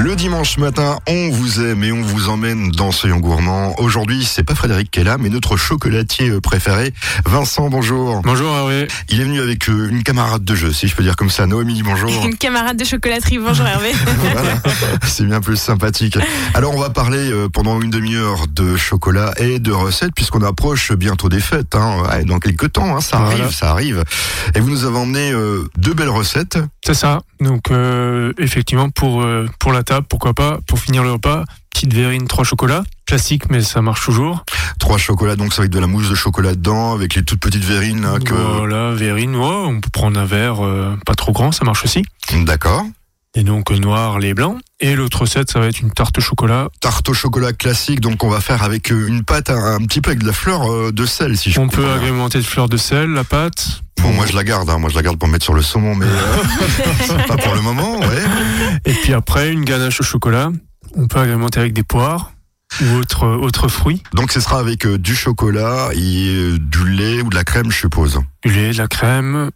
Le dimanche matin, on vous aime et on vous emmène dans Soyons Gourmand. Aujourd'hui, c'est pas Frédéric qui est là, mais notre chocolatier euh, préféré, Vincent, bonjour. Bonjour Hervé. Il est venu avec euh, une camarade de jeu, si je peux dire comme ça. Noémie, bonjour. Une camarade de chocolaterie, bonjour Hervé. Voilà, c'est bien plus sympathique. Alors, on va parler euh, pendant une demi-heure de chocolat et de recettes, puisqu'on approche bientôt des fêtes. Hein. Ouais, dans quelques temps, hein, ça Voilà. arrive, ça arrive. Et vous nous avez emmené euh, deux belles recettes. C'est ça. Donc euh, effectivement pour euh, pour la table, pourquoi pas, pour finir le repas, petite verrine trois chocolats, classique mais ça marche toujours. Trois chocolats, donc c'est avec de la mousse de chocolat dedans, avec les toutes petites verrines là, que... Voilà, verrine, ouais, on peut prendre un verre euh, pas trop grand, ça marche aussi. D'accord. Et donc noir, les blancs. Et l'autre recette, ça va être une tarte au chocolat. tarte au chocolat classique, donc on va faire avec euh, une pâte un, un petit peu avec de la fleur euh, de sel, si je On peut agrémenter de fleurs de sel, la pâte. Bon, moi je la garde, hein, moi je la garde pour mettre sur le saumon, mais euh, pas pour le moment, ouais. Et puis après, une ganache au chocolat. On peut agrémenter avec des poires ou autres autres fruits. Donc ce sera avec euh, du chocolat et euh, du lait ou de la crème, je suppose. Du lait, de la crème,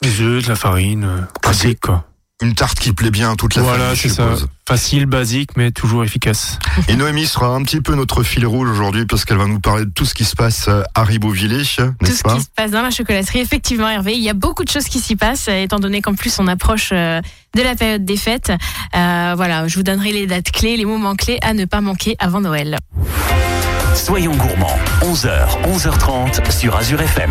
des œufs, de la farine, euh, classique quoi. Une tarte qui plaît bien à toute la Voilà, famille, je c'est ça. suppose. Facile, basique, mais toujours efficace. Et Noémie sera un petit peu notre fil rouge aujourd'hui parce qu'elle va nous parler de tout ce qui se passe à Ribeauvillé, Tout ce pas qui se passe dans la chocolaterie, effectivement Hervé, il y a beaucoup de choses qui s'y passent, euh, étant donné qu'en plus on approche euh, de la période des fêtes. Euh, voilà, je vous donnerai les dates clés, les moments clés à ne pas manquer avant Noël. Soyons gourmands, 11h, 11h30 sur Azure FM.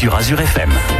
sur Azure FM.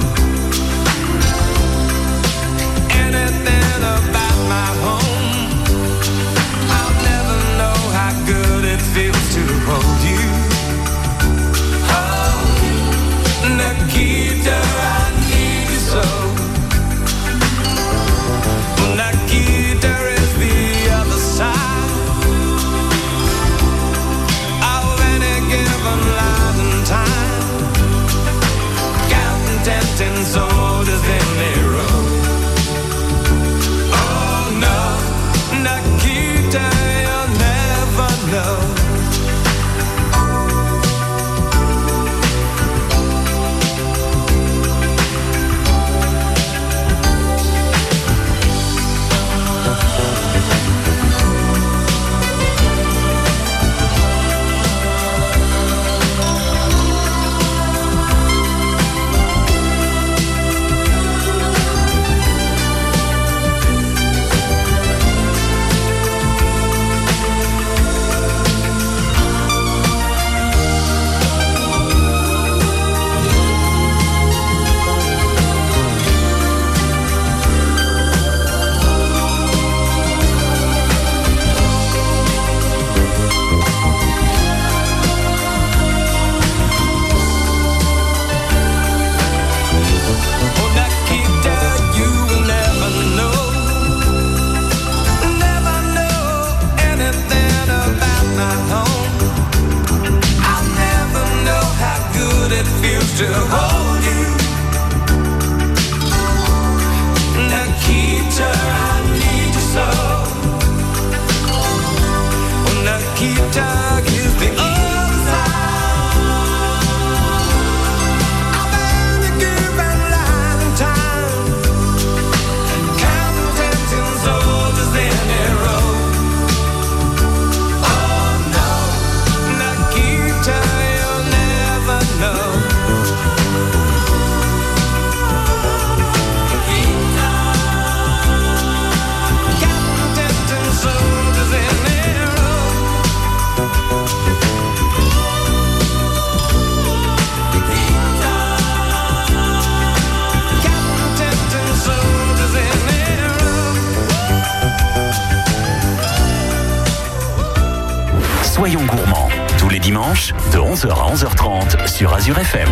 11h à 11h30 sur Azure FM.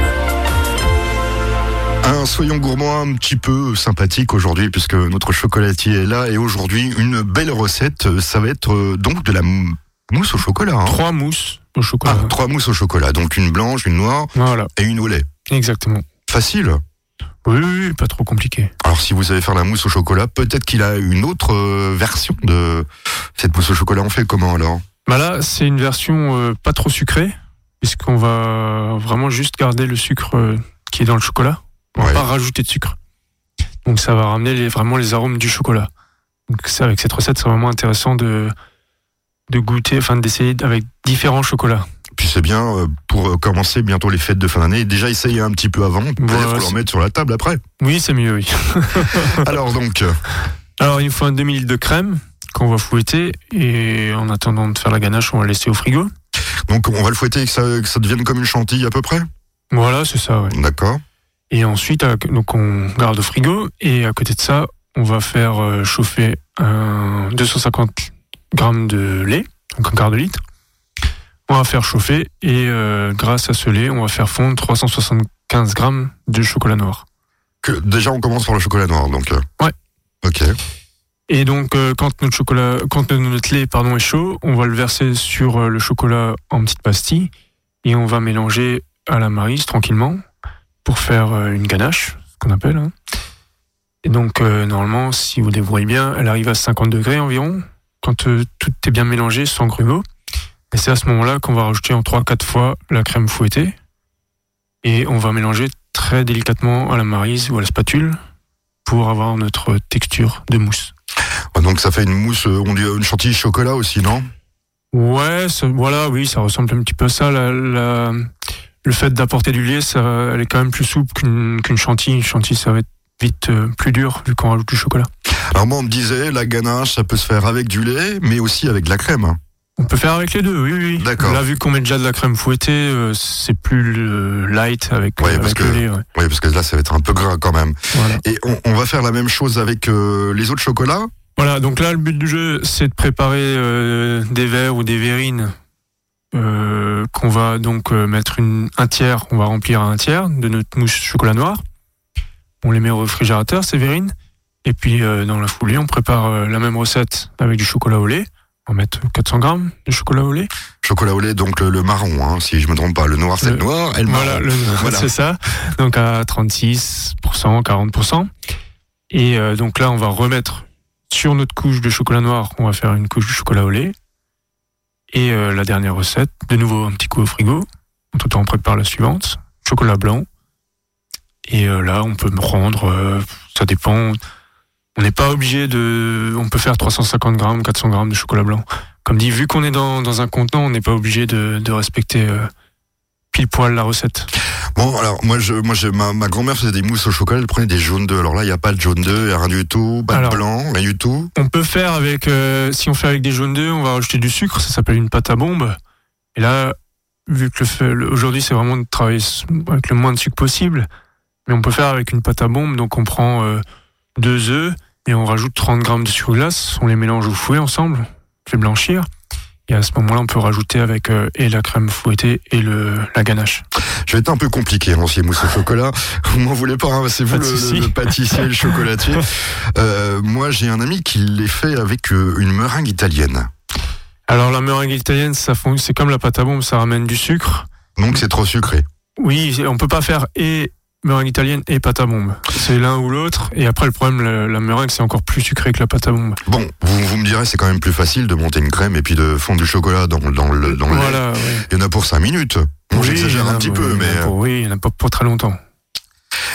Un soyons gourmands un petit peu sympathique aujourd'hui puisque notre chocolatier est là et aujourd'hui une belle recette. Ça va être euh, donc de la mousse au chocolat. hein. Trois mousses au chocolat. Ah, trois mousses au chocolat, donc une blanche, une noire Voilà, et une au lait. exactement. Facile. Oui, oui, oui, pas trop compliqué. Alors si vous savez faire la mousse au chocolat, peut-être qu'il a une autre euh, version de cette mousse au chocolat. On fait comment alors? Bah là, c'est une version euh, pas trop sucrée, puisqu'on va vraiment juste garder le sucre euh, qui est dans le chocolat. On Ouais. va pas rajouter de sucre. Donc ça va ramener les- vraiment les arômes du chocolat. Donc ça, avec cette recette, c'est vraiment intéressant de de goûter, enfin d'essayer avec différents chocolats. Puis c'est bien euh, pour euh, commencer bientôt les fêtes de fin d'année. Déjà essayer un petit peu avant, peut-être Voilà, leur mettre sur la table après. Oui, c'est mieux, oui. alors donc, Alors il nous faut un demi-litre de crème qu'on va fouetter et en attendant de faire la ganache, on va laisser au frigo. Donc on va le fouetter et que ça, que ça devienne comme une chantilly à peu près. Voilà, c'est ça, ouais. D'accord. Et ensuite, à- donc on garde au frigo. Et à côté de ça, on va faire euh, chauffer un 250 grammes de lait, donc un quart de litre. On va faire chauffer et euh, grâce à ce lait, on va faire fondre 375 grammes de chocolat noir. Que, déjà on commence par le chocolat noir. Donc. euh, Ouais. Ok. Et donc, euh, quand notre chocolat, quand notre lait pardon est chaud, on va le verser sur euh, le chocolat en petites pastilles et on va mélanger à la marise tranquillement pour faire euh, une ganache, ce qu'on appelle. hein. Et donc, euh, normalement, si vous débrouillez bien, elle arrive à 50 degrés environ quand euh, tout est bien mélangé sans grumeaux. Et c'est à ce moment-là qu'on va rajouter en 3-4 fois la crème fouettée et on va mélanger très délicatement à la marise ou à la spatule pour avoir notre texture de mousse. Ah, Donc ça fait une mousse, euh, on dit une chantilly chocolat aussi, non? Ouais, voilà, oui, ça ressemble un petit peu à ça. La, la- le fait d'apporter du lait, ça, elle est quand même plus souple qu'une chantilly. Une chantilly, ça va être vite euh, plus dur vu qu'on rajoute du chocolat. Alors moi on me disait la ganache ça peut se faire avec du lait, mais aussi avec de la crème. On peut faire avec les deux, oui, oui. D'accord. Là, vu qu'on met déjà de la crème fouettée, euh, c'est plus euh, light avec, euh, parce avec que- le lait. ouais. Oui, parce que là ça va être un peu gras quand même. Voilà. Et on, on va faire la même chose avec euh, les autres chocolats? Voilà, donc là, le but du jeu, c'est de préparer euh, des verres ou des verrines euh, qu'on va donc euh, mettre une, un tiers, on va remplir à un tiers de notre mousse chocolat noir. On les met au réfrigérateur, ces verrines. Et puis, euh, dans la foulée, on prépare euh, la même recette avec du chocolat au lait. On va mettre 400 grammes de chocolat au lait. Chocolat au lait, donc le, le marron, hein, si je me trompe pas. Le noir c'est le Le- noir, et le marron. Voilà, le- Voilà. c'est ça. Donc à 36%, 40%. Et euh, donc là, on va remettre sur notre couche de chocolat noir, on va faire une couche de chocolat au lait. Et euh, la dernière recette, de nouveau un petit coup au frigo. Entre temps, on prépare la suivante, chocolat blanc. Et euh, là, on peut me rendre, euh, ça dépend. On n'est pas obligé de. On peut faire 350 grammes, 400 grammes de chocolat blanc. Comme dit, vu qu'on est dans, dans un contenant, on n'est pas obligé de, de respecter pile poil la recette. Bon, alors moi, je, moi, ma, ma grand-mère faisait des mousses au chocolat, elle prenait des jaunes d'œufs. Alors là, il n'y a pas de jaune d'œuf, il y a rien du tout, pas Alors. de blanc, rien du tout. On peut faire avec, euh, si on fait avec des jaunes d'œufs, on va rajouter du sucre, ça s'appelle une pâte à bombe. Et là, vu que le le- aujourd'hui c'est vraiment de travailler avec le moins de sucre possible, mais on peut faire avec une pâte à bombe, donc on prend euh, deux œufs et on rajoute 30 grammes de sucre glace, on les mélange au fouet ensemble, on fait blanchir. Et à ce moment-là, on peut rajouter avec euh, et la crème fouettée et le, la ganache. Je vais être un peu compliqué, ces mousses au chocolat. Vous m'en voulez pas, hein, c'est vous le, pâtissier, le chocolatier. Euh, moi, j'ai un ami qui les fait avec euh, une meringue italienne. Alors la meringue italienne, ça c'est comme la pâte à bombe, ça ramène du sucre. Donc c'est trop sucré. Oui, on peut pas faire et meringue italienne et pâte à bombe. C'est l'un ou l'autre. Et après, le problème, la, la meringue, c'est encore plus sucré que la pâte à bombe. Bon, vous, vous me direz, c'est quand même plus facile de monter une crème et puis de fondre du chocolat dans, dans le, dans le. Voilà. ouais. Il y en a pour 5 minutes. Bon, Oui, j'exagère un petit peu, mais... euh, pour- oui, il n'y en a pas pour très longtemps.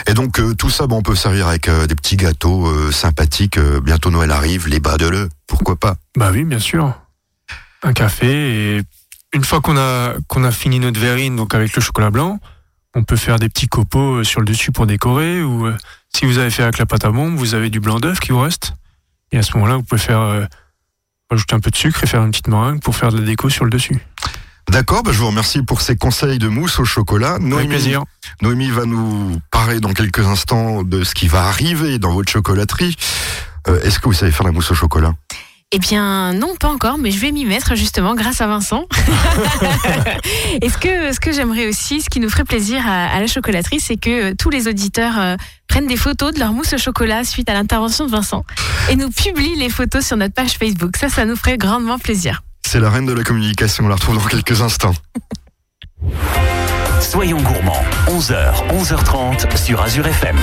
Et donc euh, tout ça, bon, on peut servir avec euh, des petits gâteaux euh, sympathiques. bientôt Noël arrive, les bas de l'œuf, pourquoi pas? Bah oui, bien sûr. Un café et une fois qu'on a qu'on a fini notre verrine, donc avec le chocolat blanc, on peut faire des petits copeaux sur le dessus pour décorer. Ou euh, si vous avez fait avec la pâte à bombe, vous avez du blanc d'œuf qui vous reste. Et à ce moment-là, vous pouvez faire euh, ajouter un peu de sucre et faire une petite meringue pour faire de la déco sur le dessus. D'accord, bah, je vous remercie pour ces conseils de mousse au chocolat. Avec Noémie, plaisir. Noémie va nous parler dans quelques instants de ce qui va arriver dans votre chocolaterie. Euh, Est-ce que vous savez faire la mousse au chocolat? Eh bien, non, pas encore, mais je vais m'y mettre justement grâce à Vincent. Et ce que, ce que j'aimerais aussi, ce qui nous ferait plaisir à, la chocolaterie, c'est que euh, tous les auditeurs euh, prennent des photos de leur mousse au chocolat suite à l'intervention de Vincent et nous publient les photos sur notre page Facebook. Ça, ça nous ferait grandement plaisir. C'est la reine de la communication, on la retrouve dans quelques instants. Soyons gourmands, 11h, 11h30 sur Azure FM.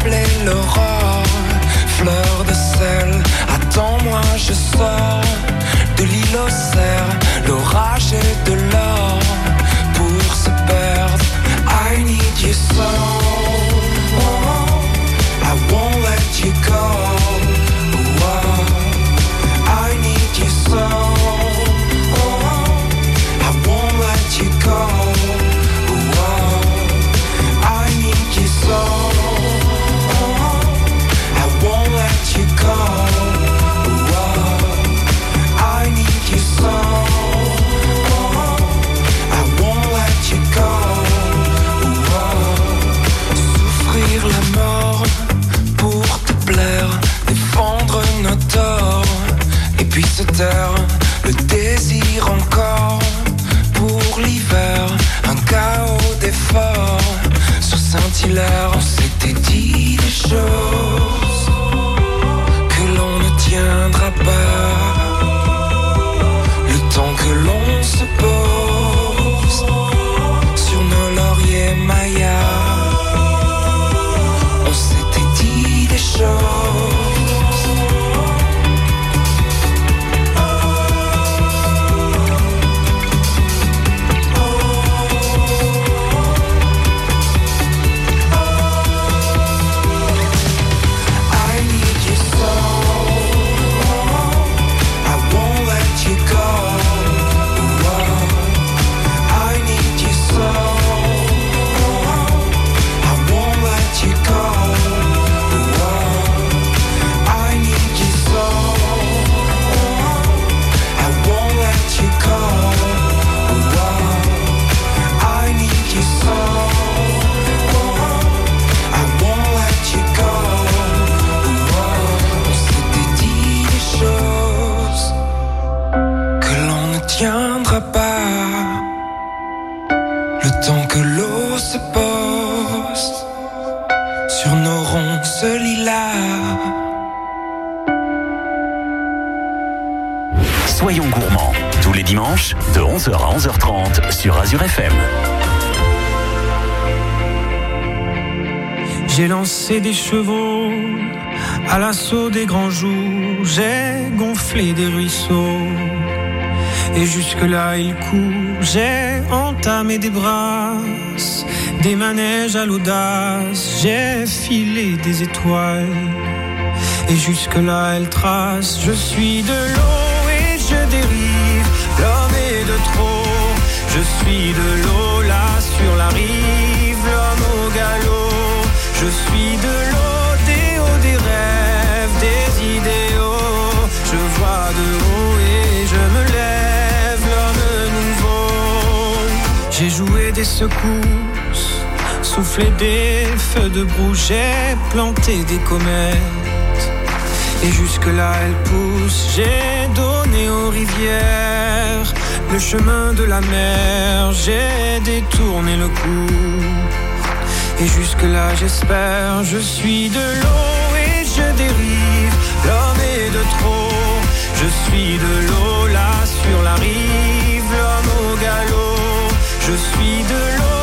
Sable et l'aurore, fleur de sel. Attends-moi, je sors de l'île au cerf l'orage est de l'or pour se perdre. I need you so. De 11h à 11h30 sur Azure FM. J'ai lancé des chevaux à l'assaut des grands jours, j'ai gonflé des ruisseaux. Et jusque-là il court, j'ai entamé des brasses, des manèges à l'audace, j'ai filé des étoiles. Et jusque-là elle trace, je suis de l'eau et je dérive de trop. Je suis de l'eau là sur la rive, l'homme au galop. Je suis de l'eau des hauts des rêves, des idéaux. Je vois de haut et je me lève, l'homme nouveau. J'ai joué des secousses, soufflé des feux de broue, j'ai planté des comètes. Et jusque là elle pousse, j'ai donné aux rivières le chemin de la mer, j'ai détourné le cours. Et jusque-là, j'espère, je suis de l'eau et je dérive. L'homme est de trop, je suis de l'eau là sur la rive, l'homme au galop. Je suis de l'eau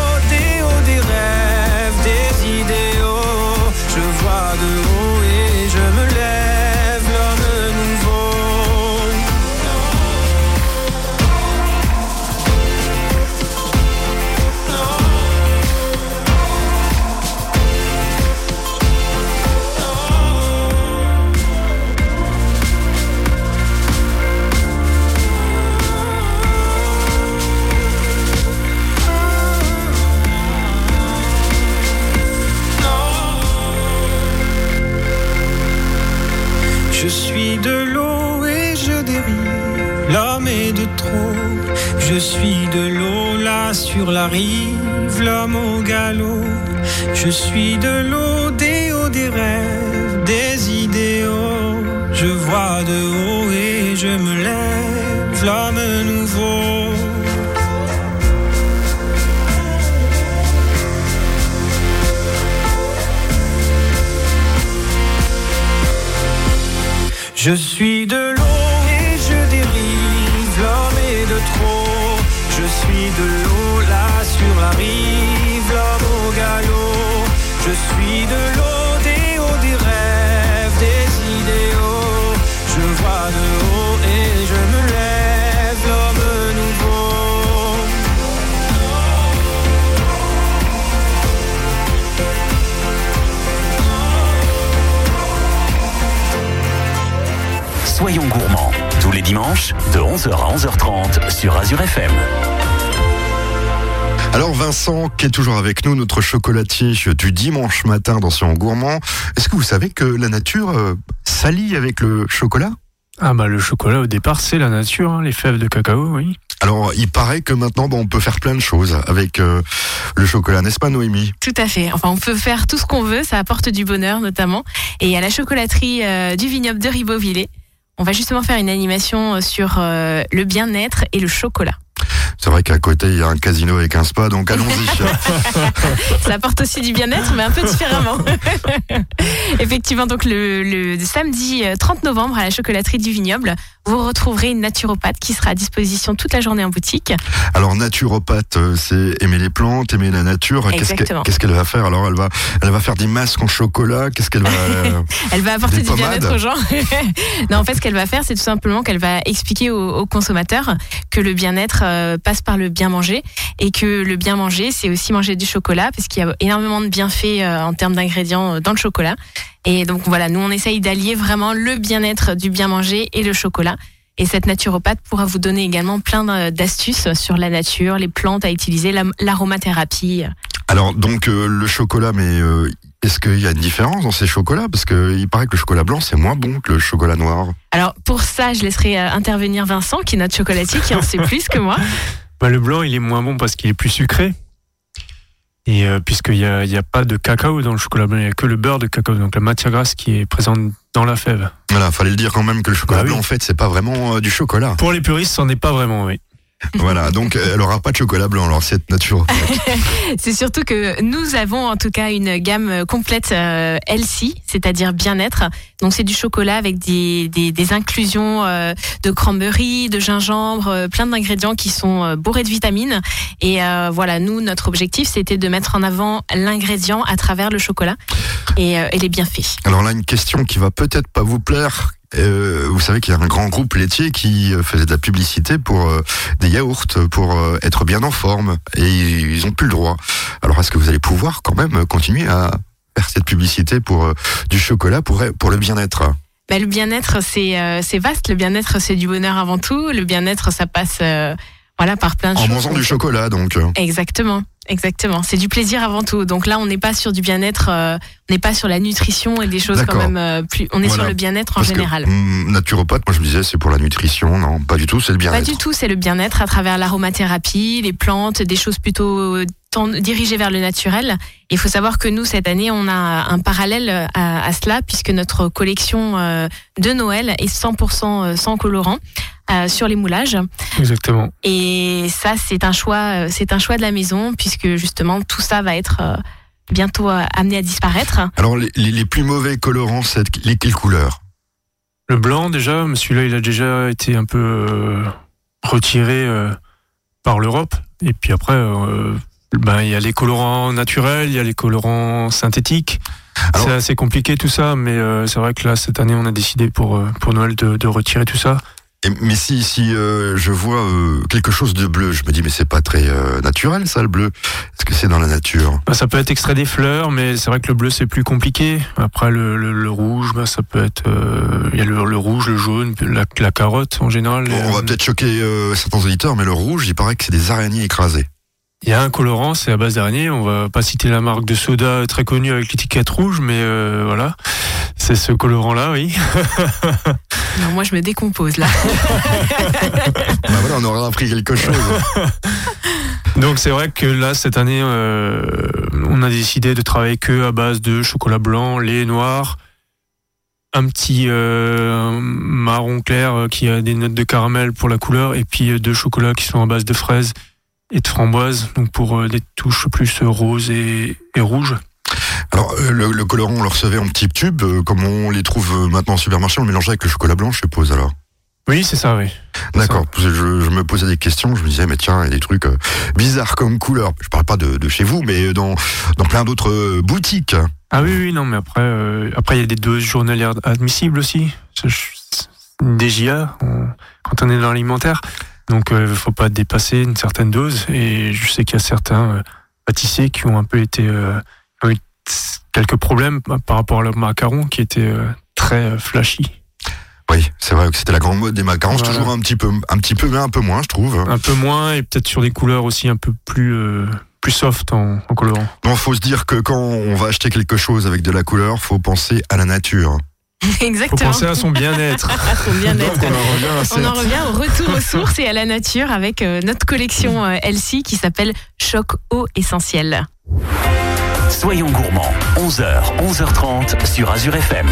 Je suis de l'eau là sur la rive, l'homme au galop. Je suis de l'eau des hauts des rêves, des idéaux. Je vois de haut et je me lève, l'homme nouveau. Je suis de l'eau de l'eau là sur la rive, l'homme au galop. Je suis de l'eau des hauts des rêves, des idéaux. Je vois de haut et je me lève, l'homme nouveau. Soyons gourmands, tous les dimanches, de 11h à 11h30 sur Azure FM. Alors Vincent, qui est toujours avec nous, notre chocolatier du dimanche matin dans son gourmand, est-ce que vous savez que la nature euh, s'allie avec le chocolat? Ah bah le chocolat au départ c'est la nature, hein, les fèves de cacao, oui. Alors il paraît que maintenant bon, on peut faire plein de choses avec euh, le chocolat, n'est-ce pas Noémie? Tout à fait. Enfin, on peut faire tout ce qu'on veut, ça apporte du bonheur notamment. Et à la chocolaterie euh, du vignoble de Ribeauvillé, on va justement faire une animation sur euh, le bien-être et le chocolat. C'est vrai qu'à côté il y a un casino avec un spa, donc allons-y. Ça apporte aussi du bien-être, mais un peu différemment. Effectivement, donc le, le samedi euh, 30 novembre à la chocolaterie du vignoble, vous retrouverez une naturopathe qui sera à disposition toute la journée en boutique. Alors naturopathe, euh, c'est aimer les plantes, aimer la nature. Qu'est-ce qu'elle va faire Alors elle va, elle va faire des masques en chocolat. Qu'est-ce qu'elle va euh, Elle va apporter du bien-être aux gens. non, en fait, ce qu'elle va faire, c'est tout simplement qu'elle va expliquer aux, aux consommateurs que le bien-être euh, passe par le bien manger et que le bien manger, c'est aussi manger du chocolat parce qu'il y a énormément de bienfaits euh, en termes d'ingrédients euh, dans le chocolat. Et donc voilà, nous on essaye d'allier vraiment le bien-être du bien manger et le chocolat. Et cette naturopathe pourra vous donner également plein d'astuces sur la nature, les plantes à utiliser, l'aromathérapie. Alors donc euh, le chocolat, mais est-ce qu'il y a une différence dans ces chocolats? Parce que il paraît que le chocolat blanc c'est moins bon que le chocolat noir. Alors pour ça, je laisserai euh, intervenir Vincent, qui est notre chocolatier, qui en sait plus que moi. Bah, le blanc il est moins bon parce qu'il est plus sucré. Et euh, puisqu'il n'y a, il y a pas de cacao dans le chocolat blanc, il n'y a que le beurre de cacao, donc la matière grasse qui est présente dans la fève. Voilà, fallait le dire quand même que le chocolat Bah oui. blanc en fait c'est pas vraiment euh, du chocolat. Pour les puristes, c'en est pas vraiment, oui. voilà, donc euh, elle aura pas de chocolat blanc alors cette naturopathe. C'est surtout que nous avons en tout cas une gamme complète euh, healthy, c'est-à-dire bien-être. Donc c'est du chocolat avec des, des, des inclusions euh, de cranberry, de gingembre, euh, plein d'ingrédients qui sont bourrés de vitamines. Et voilà, nous, notre objectif, c'était de mettre en avant l'ingrédient à travers le chocolat et, et les bienfaits. Alors là une question qui va peut-être pas vous plaire. Euh, vous savez qu'il y a un grand groupe laitier qui euh, faisait de la publicité pour euh, des yaourts pour euh, être bien en forme et ils ont plus le droit. Alors est-ce que vous allez pouvoir quand même continuer à faire cette publicité pour du chocolat pour pour le bien-être? Bah, le bien-être, c'est vaste. Le bien-être, c'est du bonheur avant tout. Le bien-être, ça passe voilà par plein de en choses. mangeant du chocolat donc. Exactement, exactement. C'est du plaisir avant tout. Donc là, on n'est pas sur du bien-être, euh, on n'est pas sur la nutrition et des choses quand même euh, plus. On est Voilà. sur le bien-être en Parce général. Que, hum, naturopathe, moi je me disais c'est pour la nutrition, non, pas du tout, c'est le Pas bien-être. du tout, c'est le bien-être à travers l'aromathérapie, les plantes, des choses plutôt euh, dirigées vers le naturel. Il faut savoir que nous, cette année, on a un parallèle à, à cela, puisque notre collection euh, de Noël est 100% sans colorant euh, sur les moulages. Exactement. Et ça, c'est un choix, euh, c'est un choix de la maison, puisque justement tout ça va être euh, bientôt amené à disparaître. Alors les, les- les plus mauvais colorants, c'est les quelles couleurs Le blanc, déjà, mais celui-là, il a déjà été un peu euh, retiré euh, par l'Europe. Et puis après, euh, ben, il y a les colorants naturels, il y a les colorants synthétiques. C'est assez compliqué tout ça, mais euh, c'est vrai que là, cette année, on a décidé pour, euh, pour Noël de, de retirer tout ça. Et- Mais si si euh, je vois euh, quelque chose de bleu, je me dis mais c'est pas très euh, naturel ça le bleu. Est-ce que c'est dans la nature? Ben, ça peut être extrait des fleurs, mais c'est vrai que le bleu, c'est plus compliqué. Après, le, le, le rouge, ben, ça peut être... euh, Il y a le, le rouge, le jaune, la, la carotte en général. Bon, On va Euh, peut-être choquer euh, certains auditeurs, mais le rouge, il paraît que c'est des araignées écrasées. Il y a un colorant, c'est à base d'araignée. On va pas citer la marque de soda très connue avec l'étiquette rouge, mais euh, voilà, c'est ce colorant-là, oui. Non, moi, je me décompose là. Bah voilà, on aura appris quelque chose. Donc c'est vrai que là cette année, euh, on a décidé de travailler que à base de chocolat blanc, lait noir, un petit euh, marron clair qui a des notes de caramel pour la couleur, et puis deux chocolats qui sont à base de fraises et de framboises, donc pour euh, des touches plus euh, roses et, et rouges. Alors, euh, le, le colorant, on le recevait en petits tubes, comme on les trouve maintenant au supermarché, on le mélangeait avec le chocolat blanc, je suppose, alors. Oui, c'est ça, oui. D'accord. Je, je me posais des questions, je me disais, mais tiens, il y a des trucs euh, bizarres comme couleur. Je parle pas de, de chez vous, mais dans, dans plein d'autres euh, boutiques. Ah oui, oui, non, mais après, euh, après il y a des doses journalières admissibles aussi. DJA on- quand on est dans l'alimentaire. Donc, il ne faut pas dépasser une certaine dose. Et je sais qu'il y a certains euh, pâtissiers qui ont un peu été, euh, ont eu quelques problèmes par rapport à leur macaron qui était euh, très euh, flashy. Oui, c'est vrai que c'était la grande mode des macarons. C'est Voilà. toujours un petit peu, un petit peu, mais un peu moins, je trouve. Un peu moins et peut-être sur des couleurs aussi un peu plus, euh, plus soft en, en colorant. Donc, faut se dire que quand on va acheter quelque chose avec de la couleur, faut penser à la nature. faut Exactement. penser à son bien-être. À son bien-être. Donc, on en revient à On en cette- revient au retour aux sources et à la nature avec euh, notre collection euh, Elsie qui s'appelle Choc eau essentielle. Soyons gourmands, 11h, 11h30 sur Azure FM.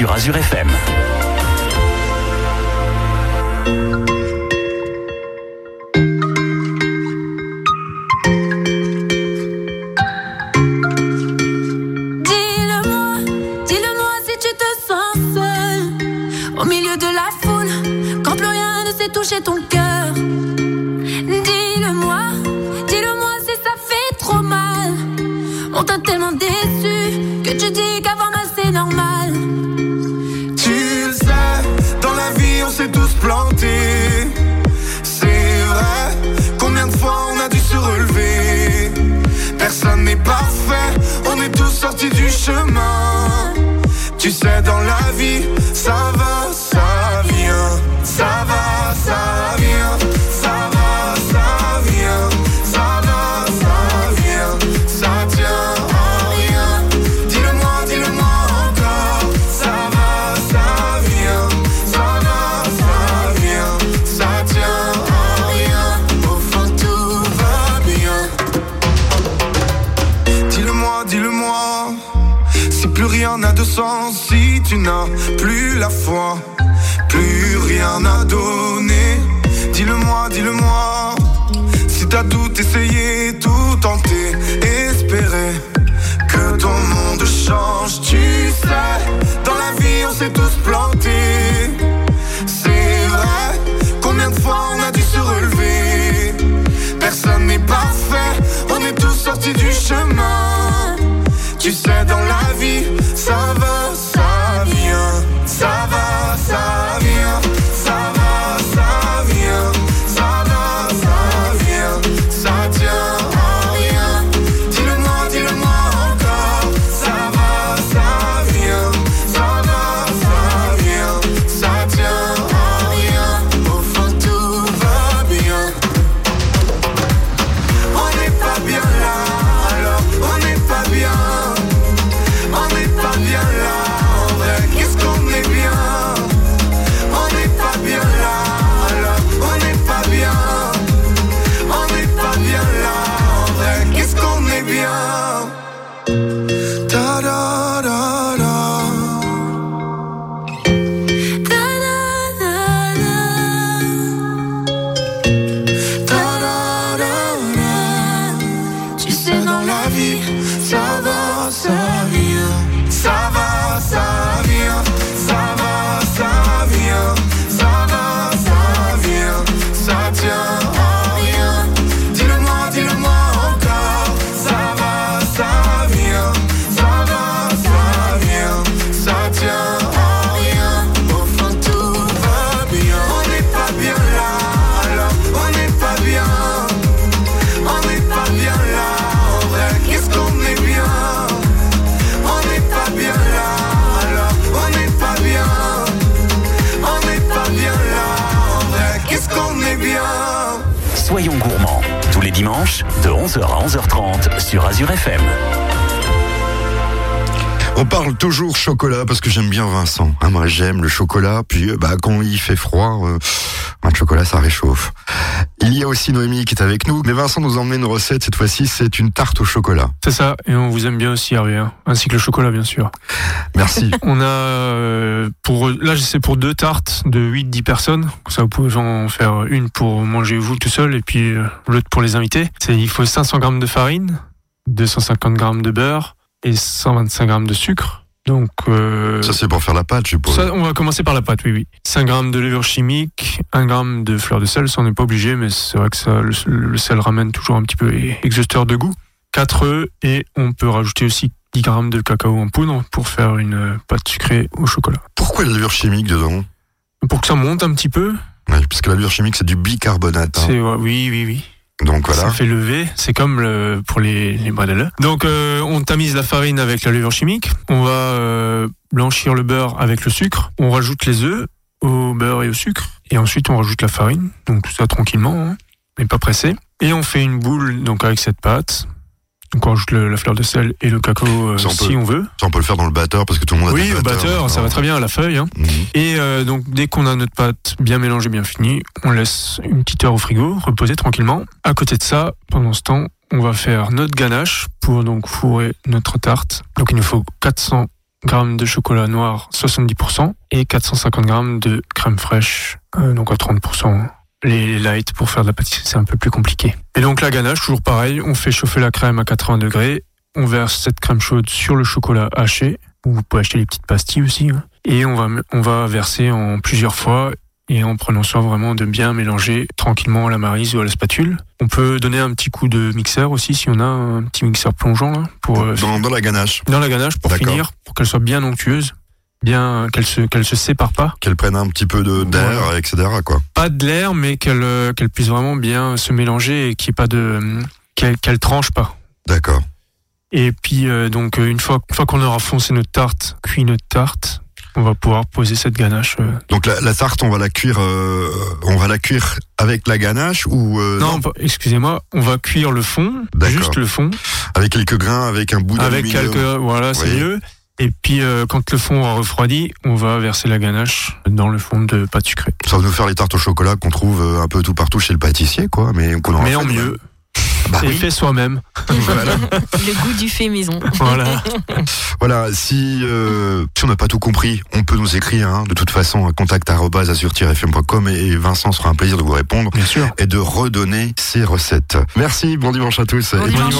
Sur Azure FM. S'est tous plantés. C'est vrai, combien de fois on a dû se relever? Personne n'est parfait, on est tous sortis du chemin. Parle toujours chocolat parce que j'aime bien Vincent. Hein, moi j'aime le chocolat. Puis euh, bah quand il fait froid, euh, le chocolat ça réchauffe. Il y a aussi Noémie qui est avec nous. Mais Vincent nous a emmené une recette cette fois-ci. C'est une tarte au chocolat. C'est ça, et on vous aime bien aussi Hervé, hein. ainsi que le chocolat bien sûr. Merci. On a euh, pour là c'est pour deux tartes de 8-10 personnes. Ça vous pouvez en faire une pour manger vous tout seul et puis euh, l'autre pour les invités. C'est il faut 500 grammes de farine, 250 grammes de beurre et 125 grammes de sucre. Donc euh, ça c'est pour faire la pâte, je suppose. ça, on va commencer par la pâte, oui, oui. 5 grammes de levure chimique, 1 gramme de fleur de sel, ça on n'est pas obligé, mais c'est vrai que ça, le, le sel ramène toujours un petit peu exhausteur de goût. 4 œufs et on peut rajouter aussi 10 grammes de cacao en poudre pour faire une pâte sucrée au chocolat. Pourquoi la levure chimique dedans? Pour que ça monte un petit peu, Oui, parce que la levure chimique c'est du bicarbonate. hein. c'est oui, oui, oui. Donc voilà. Ça fait lever, c'est comme pour les, les. Donc euh, on tamise la farine avec la levure chimique, on va euh, blanchir le beurre avec le sucre, on rajoute les œufs au beurre et au sucre, et ensuite on rajoute la farine, donc tout ça tranquillement, hein, mais pas pressé. Et on fait une boule donc avec cette pâte. Donc on rajoute le- la fleur de sel et le cacao euh, Ça, on si peut- on veut. Ça, on peut le faire dans le batteur parce que tout le monde a Oui, au batteur, ça va très bien à la feuille. Hein. Mhm. Et euh, donc dès qu'on a notre pâte bien mélangée, bien finie, on laisse une petite heure au frigo, reposer tranquillement. À côté de ça, pendant ce temps, on va faire notre ganache pour donc fourrer notre tarte. Donc il nous faut 400 grammes de chocolat noir 70% et 450 grammes de crème fraîche, euh, donc à 30%. Les light pour faire de la pâtisserie, c'est un peu plus compliqué. Et donc la ganache, toujours pareil, on fait chauffer la crème à 80 degrés, on verse cette crème chaude sur le chocolat haché, ou vous pouvez acheter les petites pastilles aussi, hein. et on va, on va verser en plusieurs fois et en prenant soin vraiment de bien mélanger tranquillement à la marise ou à la spatule. On peut donner un petit coup de mixeur aussi si on a un petit mixeur plongeant là, pour euh, Dans, dans la ganache, dans la ganache pour finir, pour qu'elle soit bien onctueuse, bien qu'elle se qu'elle se sépare pas, qu'elle prenne un petit peu de- d'air, Voilà. etc. Quoi. pas de l'air, mais qu'elle euh, qu'elle puisse vraiment bien se mélanger et qu'il n'y ait pas de qu'elle qu'elle tranche pas. D'accord. Et puis euh, donc euh, une fois une fois qu'on aura foncé notre tarte, cuit notre tarte, on va pouvoir poser cette ganache. euh. Donc la, la tarte, on va la cuire, euh, on va la cuire avec la ganache ou euh, non, excusez-moi, on va cuire le fond, juste le fond, avec quelques grains, avec un bout avec d'aluminium. quelques voilà, c'est mieux. Et puis euh, quand le fond aura refroidi, on va verser la ganache dans le fond de pâte sucrée. Ça va nous faire les tartes au chocolat qu'on trouve euh, un peu tout partout chez le pâtissier, quoi. Mais qu'on aura Mais fait en mieux, Bah et oui. fait soi-même. voilà. Le goût du fait maison. Voilà. Voilà, si, euh, si on n'a pas tout compris, on peut nous écrire, hein, de toute façon, à contact.azur-fm.com et Vincent sera un plaisir de vous répondre Bien sûr. et de redonner ses recettes. Merci, bon dimanche à tous. Bon Et dimanche.